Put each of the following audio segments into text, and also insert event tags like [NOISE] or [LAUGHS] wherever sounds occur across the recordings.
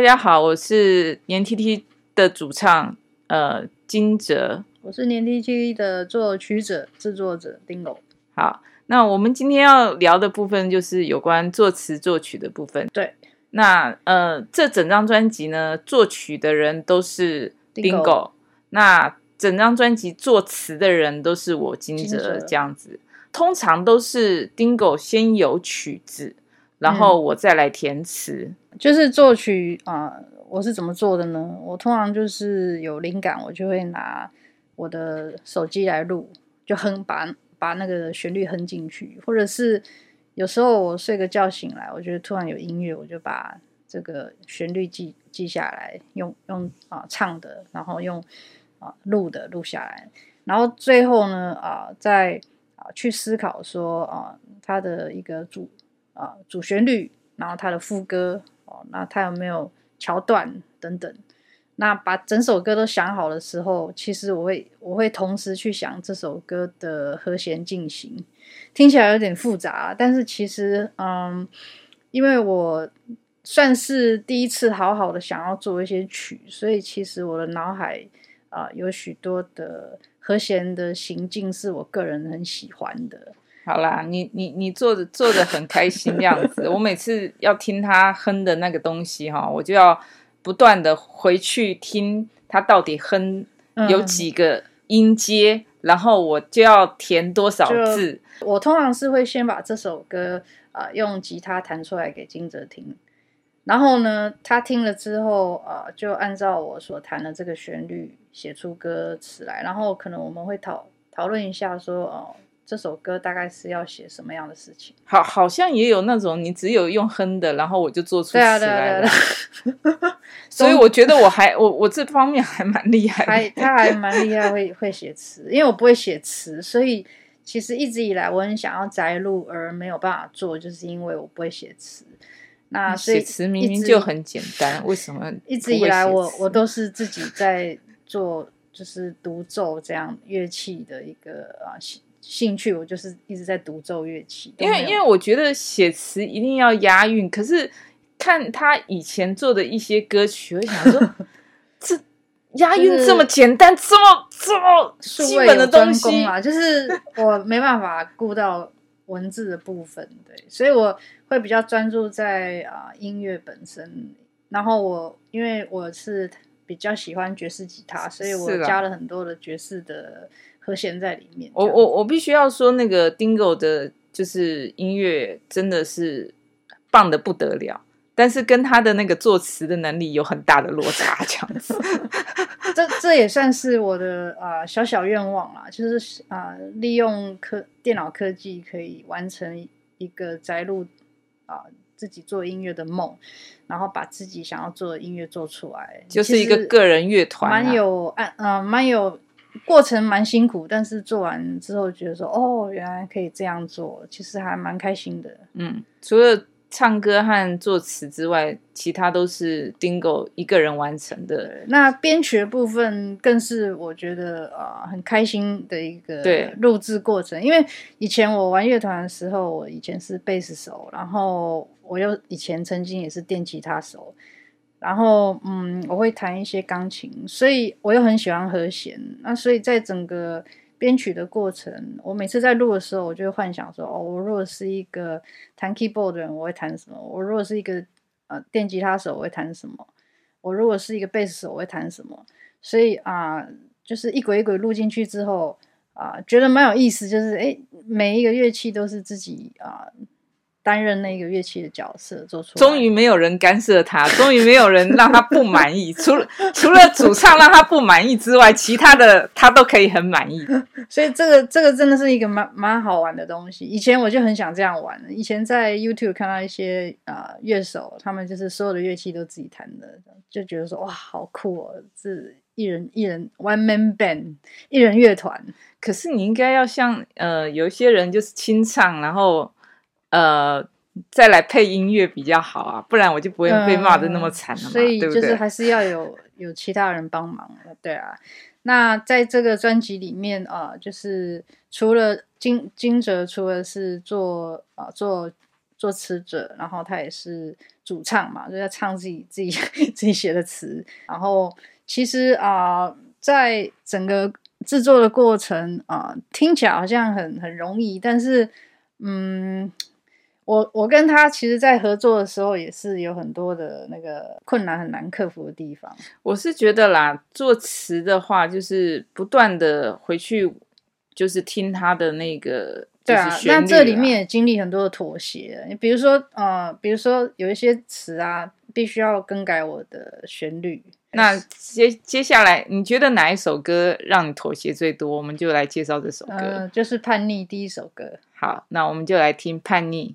大家好，我是年 T T 的主唱，呃，金哲。我是年 T T 的作曲者、制作者 Dingo。好，那我们今天要聊的部分就是有关作词作曲的部分。对，那呃，这整张专辑呢，作曲的人都是 Dingo，, Dingo 那整张专辑作词的人都是我金哲这样子。通常都是 Dingo 先有曲子。然后我再来填词，嗯，就是作曲啊，呃，我是怎么做的呢？我通常就是有灵感，我就会拿我的手机来录，就哼把把那个旋律哼进去，或者是有时候我睡个觉醒来，我觉得突然有音乐，我就把这个旋律记记下来，用用啊，呃，唱的，然后用啊，呃，录的录下来，然后最后呢啊，呃，再啊，呃，去思考说啊，呃，它的一个主。啊，主旋律，然后它的副歌哦，那它有没有桥段等等？那把整首歌都想好的时候，其实我会我会同时去想这首歌的和弦进行，听起来有点复杂，但是其实嗯，因为我算是第一次好好的想要做一些曲，所以其实我的脑海啊有许多的和弦的行进是我个人很喜欢的。好啦，你你你做的做的很开心这样子，我每次要听他哼的那个东西哈，我就要不断的回去听他到底哼有几个音阶，嗯、然后我就要填多少字。我通常是会先把这首歌啊、呃、用吉他弹出来给金哲听，然后呢，他听了之后啊、呃，就按照我所弹的这个旋律写出歌词来，然后可能我们会讨讨论一下说哦。呃这首歌大概是要写什么样的事情？好，好像也有那种你只有用哼的，然后我就做出词来了。对啊，对啊，对啊。[LAUGHS] 所以我觉得我还 [LAUGHS] 我我这方面还蛮厉害的。还他还蛮厉害，会会写词，因为我不会写词，所以其实一直以来我很想要摘录，而没有办法做，就是因为我不会写词。那所以写词明明就很简单，为什么一直以来我我都是自己在做，就是独奏这样乐器的一个啊。兴趣，我就是一直在独奏乐器，因为因为我觉得写词一定要押韵。可是看他以前做的一些歌曲，我想说，[LAUGHS] 这押韵这么简单，这么这么基本的东西啊，就是我没办法顾到文字的部分，对，所以我会比较专注在啊、呃、音乐本身。然后我因为我是比较喜欢爵士吉他，所以我加了很多的爵士的。和弦在里面，我我我必须要说，那个 Dingo 的，就是音乐真的是棒的不得了，但是跟他的那个作词的能力有很大的落差，这样子。[LAUGHS] 这这也算是我的啊、呃、小小愿望啦，就是啊、呃、利用科电脑科技可以完成一个摘录啊自己做音乐的梦，然后把自己想要做的音乐做出来，就是一个个人乐团、啊，蛮有啊呃蛮有。过程蛮辛苦，但是做完之后觉得说，哦，原来可以这样做，其实还蛮开心的。嗯，除了唱歌和作词之外，其他都是 Dingo 一个人完成的。那编曲的部分更是我觉得啊、呃、很开心的一个录制过程。因为以前我玩乐团的时候，我以前是贝斯手，然后我又以前曾经也是电吉他手。然后，嗯，我会弹一些钢琴，所以我又很喜欢和弦。那所以在整个编曲的过程，我每次在录的时候，我就会幻想说：哦，我如果是一个弹 keyboard 的人，我会弹什么？我如果是一个呃电吉他手，我会弹什么？我如果是一个贝斯手，我会弹什么？所以啊、就是一轨一轨录进去之后啊、呃，觉得蛮有意思。就是哎，每一个乐器都是自己啊。担任那个乐器的角色做出来。终于没有人干涉他，终于没有人让他不满意。除了 [LAUGHS] 除了主唱让他不满意之外，其他的他都可以很满意。所以这个这个真的是一个蛮蛮好玩的东西。以前我就很想这样玩。以前在 YouTube 看到一些啊、呃、乐手，他们就是所有的乐器都自己弹的，就觉得说哇好酷哦，是一人一人 One Man Band 一人乐团。可是你应该要像呃，有一些人就是清唱，然后呃再来配音乐比较好啊，不然我就不会被骂的那么惨了嘛，嗯、所以就是？还是要有有其他人帮忙了，对啊。那在这个专辑里面啊、呃，就是除了金金哲，除了是做啊、呃、做作词者，然后他也是主唱嘛，就在唱自己自己自己写的词。然后其实啊、呃，在整个制作的过程啊、呃，听起来好像很很容易，但是，嗯，我我跟他其实，在合作的时候也是有很多的那个困难很难克服的地方。我是觉得啦，作词的话，就是不断的回去，就是听他的那个，对啊，那这里面也经历很多的妥协。你比如说，呃，比如说有一些词啊，必须要更改我的旋律。那接接下来，你觉得哪一首歌让你妥协最多？我们就来介绍这首歌，呃，就是《叛逆》第一首歌。好，那我们就来听《叛逆》。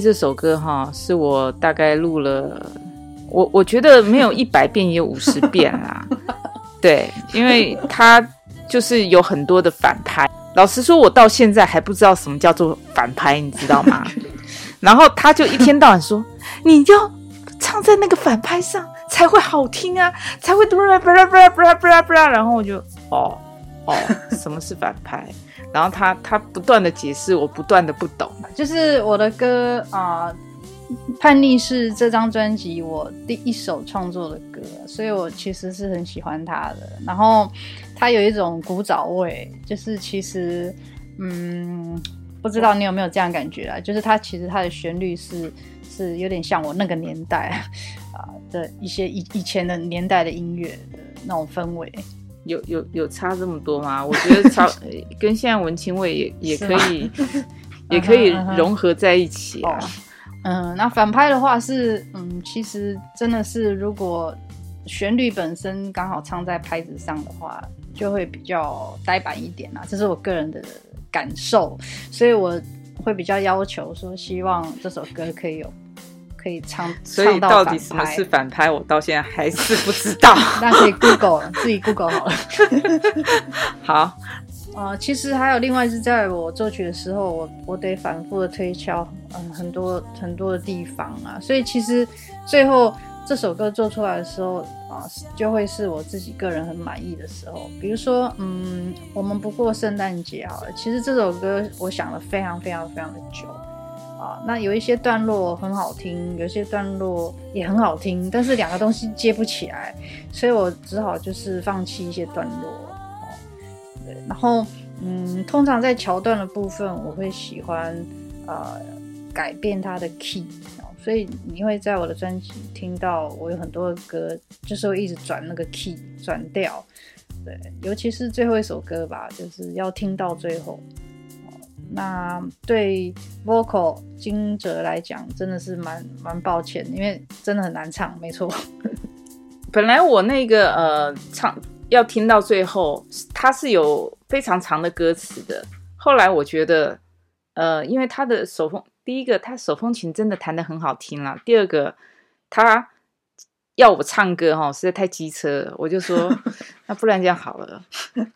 这首歌哈，是我大概录了，我我觉得没有一百遍也有五十遍啦。对，因为他就是有很多的反拍。老实说，我到现在还不知道什么叫做反拍，你知道吗？然后他就一天到晚说，你要唱在那个反拍上才会好听啊，才会嘟啦嘟啦嘟啦嘟啦嘟啦嘟啦。然后我就哦哦，什么是反拍？[LAUGHS] 然后他他不断的解释，我不断的不懂。就是我的歌啊，《叛逆》是这张专辑我第一首创作的歌，所以我其实是很喜欢它的。然后它有一种古早味，就是其实嗯，不知道你有没有这样感觉啊？就是它其实它的旋律是是有点像我那个年代啊的一些以以前的年代的音乐的那种氛围。有有有差这么多吗？我觉得差 [LAUGHS] [LAUGHS] 跟现在文青味也 [LAUGHS] 也可以，也可以融合在一起啊。嗯，那反拍的话是，嗯，其实真的是如果旋律本身刚好唱在拍子上的话，就会比较呆板一点啦。这是我个人的感受，所以我会比较要求说，希望这首歌可以有。可以唱，所以到底什么是反拍，我到现在还是不知道。[LAUGHS] 那可以 Google 自己 Google 好了。[LAUGHS] 好，呃，其实还有另外是在我作曲的时候，我我得反复的推敲，嗯，很多很多的地方啊，所以其实最后这首歌做出来的时候啊，就会是我自己个人很满意的时候。比如说，嗯，我们不过圣诞节好了，其实这首歌我想了非常非常非常的久。啊，那有一些段落很好听，有些段落也很好听，但是两个东西接不起来，所以我只好就是放弃一些段落。哦，对，然后嗯，通常在桥段的部分，我会喜欢呃改变它的 key，所以你会在我的专辑听到我有很多的歌，就是会一直转那个 key 转调，对，尤其是最后一首歌吧，就是要听到最后。那对 vocal 金哲来讲，真的是蛮蛮抱歉，因为真的很难唱，没错。[LAUGHS] 本来我那个呃唱要听到最后，它是有非常长的歌词的。后来我觉得，呃，因为他的手风，第一个他手风琴真的弹得很好听啦，第二个他要我唱歌哈，实在太机车，我就说 [LAUGHS] 那不然这样好了，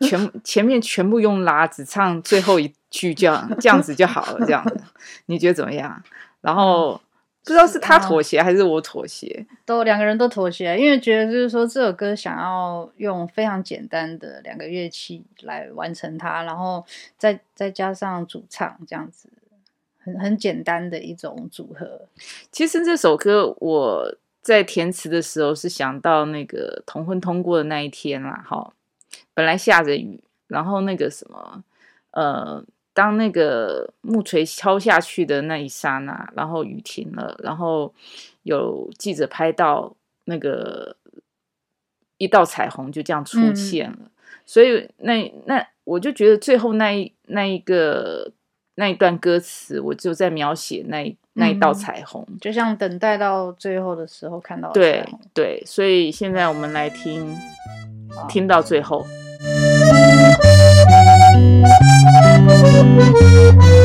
全前面全部用拉，只唱最后一。去这样这样子就好了，这样子你觉得怎么样？然后不知道是他妥协还是我妥协，都两个人都妥协，因为觉得就是说这首歌想要用非常简单的两个乐器来完成它，然后再再加上主唱这样子，很很简单的一种组合。其实这首歌我在填词的时候是想到那个同婚通过的那一天啦，哈，本来下着雨，然后那个什么，呃。当那个木锤敲下去的那一刹那，然后雨停了，然后有记者拍到那个一道彩虹就这样出现了，嗯、所以那那我就觉得最后那一那一个那一段歌词，我就在描写那一那一道彩虹，就像等待到最后的时候看到的彩虹。对对，所以现在我们来听，听到最后。Thank you.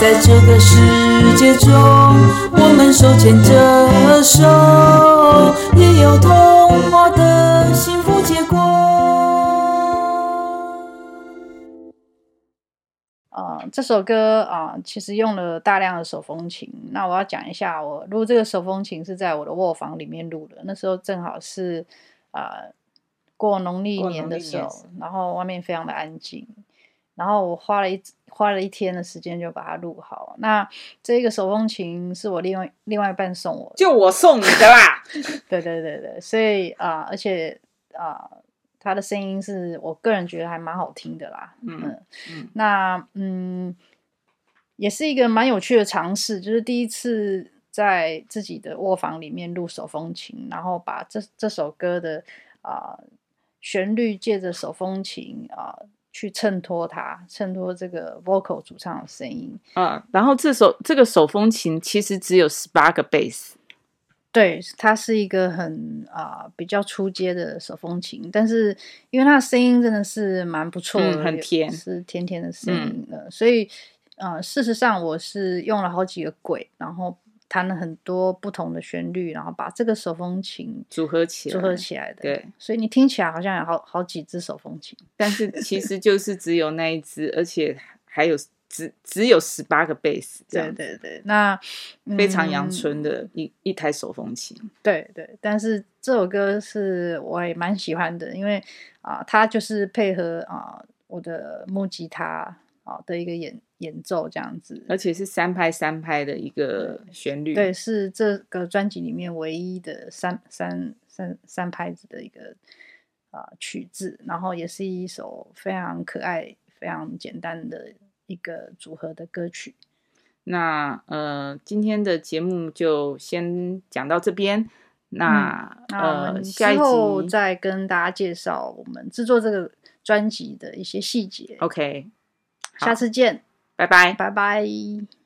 在这个世界中，我们手牵着手，也有童话的幸福结果。这首歌啊、呃，其实用了大量的手风琴。那我要讲一下，我录这个手风琴是在我的卧房里面录的。那时候正好是啊、呃、过农历年的时候，然后外面非常的安静。然后我花了一花了一天的时间就把它录好。那这个手风琴是我另外另外一半送我的，就我送你的啦。[LAUGHS] 对对对对，所以啊、呃，而且啊。呃他的声音是我个人觉得还蛮好听的啦，嗯嗯，嗯，那嗯，也是一个蛮有趣的尝试，就是第一次在自己的卧房里面录手风琴，然后把这这首歌的啊、呃、旋律借着手风琴啊、呃、去衬托它，衬托这个 vocal 主唱的声音啊，然后这首这个手风琴其实只有十八个贝斯。对，它是一个很啊、呃、比较出街的手风琴，但是因为它的声音真的是蛮不错的，嗯、很甜，是甜甜的声音的，嗯、所以呃，事实上我是用了好几个轨，然后弹了很多不同的旋律，然后把这个手风琴组合起来，组合起来的。对，所以你听起来好像有好好几只手风琴，但是其实就是只有那一只，而且还有。只只有十八个贝斯，对对对，那、嗯、非常阳春的一一台手风琴，对对。但是这首歌是我也蛮喜欢的，因为啊、呃，它就是配合啊、呃、我的木吉他啊、呃、的一个演演奏这样子，而且是三拍三拍的一个旋律，对，是这个专辑里面唯一的三三三三拍子的一个啊、呃、曲子，然后也是一首非常可爱、非常简单的。一个组合的歌曲，那呃，今天的节目就先讲到这边。那、嗯、呃，下一集再跟大家介绍我们制作这个专辑的一些细节。OK，下次见，拜拜，拜拜。